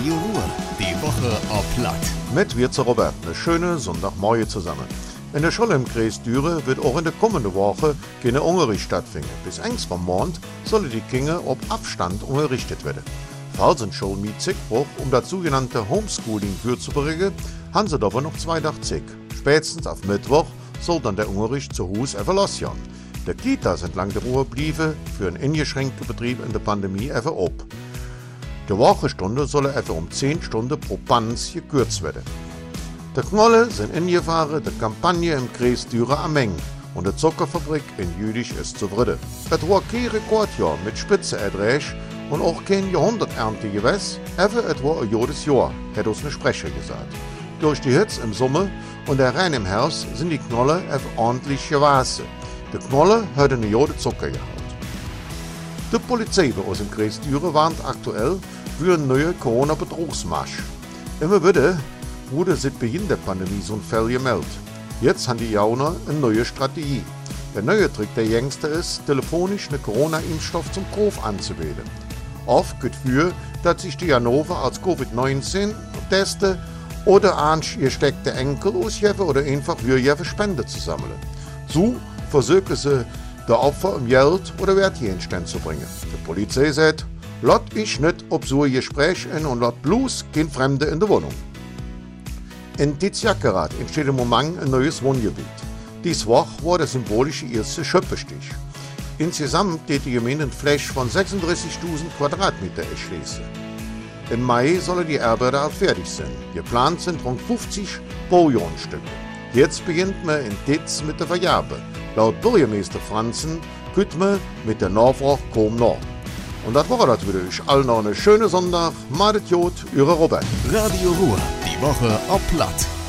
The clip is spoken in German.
Radio Ruhr, die Woche auf Platt. Mit Wirzer Robert, eine schöne Sonntagmorgen zusammen. In der Schule im Kreis Düre wird auch in der kommenden Woche keine Unterricht stattfinden. Bis engs vom Mond sollen die Kinder auf Abstand unterrichtet werden. Falls ein Schulmiet Zickbruch, um das sogenannte Homeschooling vorzubringen, haben sie aber noch zwei Tage. Spätestens auf Mittwoch soll dann der Unterricht zu Hause verlassen werden. Der Kitas entlang der Ruhe blieven für einen eingeschränkten Betrieb in der Pandemie einfach ab. Die Wochenstunde soll einfach um 10 Stunden pro Bands gekürzt werden. Die Knolle sind ingefahren, die Kampagne im Kreis Dürer am Meng und die Zuckerfabrik in Jülich ist zufrieden. Es war kein Rekordjahr mit Spitzeerträgen und auch kein Jahrhunderternte gewesen, aber es war ein jedes Jahr, hat uns ein Sprecher gesagt. Durch die Hitze im Sommer und der Rhein im Herbst sind die Knolle ordentlich gewachsen. Die Knolle hat eine Jode Zucker gehabt. Die Polizei bei uns im Kreis Düren warnt aktuell für einen neuen Corona-Betrugsmarsch. Immer wieder wurde seit Beginn der Pandemie so ein Fall gemeldet. Jetzt haben die Jauner eine neue Strategie. Der neue Trick der Jüngste ist, telefonisch einen Corona-Impfstoff zum Kauf anzuwählen. Oft geht für, dass sich die Janova als Covid-19 testen oder angesteckte Enkel ausgeben oder einfach für Spende zu sammeln. So versuchen sie, der Opfer um Geld oder Wertgegenstände zu bringen. Die Polizei sagt, lot ich nicht ob so ein Gespräch in und lot bloß kein Fremde in der Wohnung. In Tizjakarat entsteht im Moment ein neues Wohngebiet. Dies Woche war der symbolische erste Schöppestich. Insgesamt geht die Gemeinde eine Fläche von 36.000 Quadratmeter erschließen. Im Mai sollen die Arbeiter auch fertig sein. Geplant sind rund 50 Baujahrstücke. Jetzt beginnt man in Titz mit der Vergabe. Laut Bürgermeister Franzen könnte man mit der Nachfrage kaum noch. Und das war das wieder. Ich allen noch einen schönen Sonntag. Madet Jod, Ihre Robert. Radio Ruhr, die Woche auf Platt.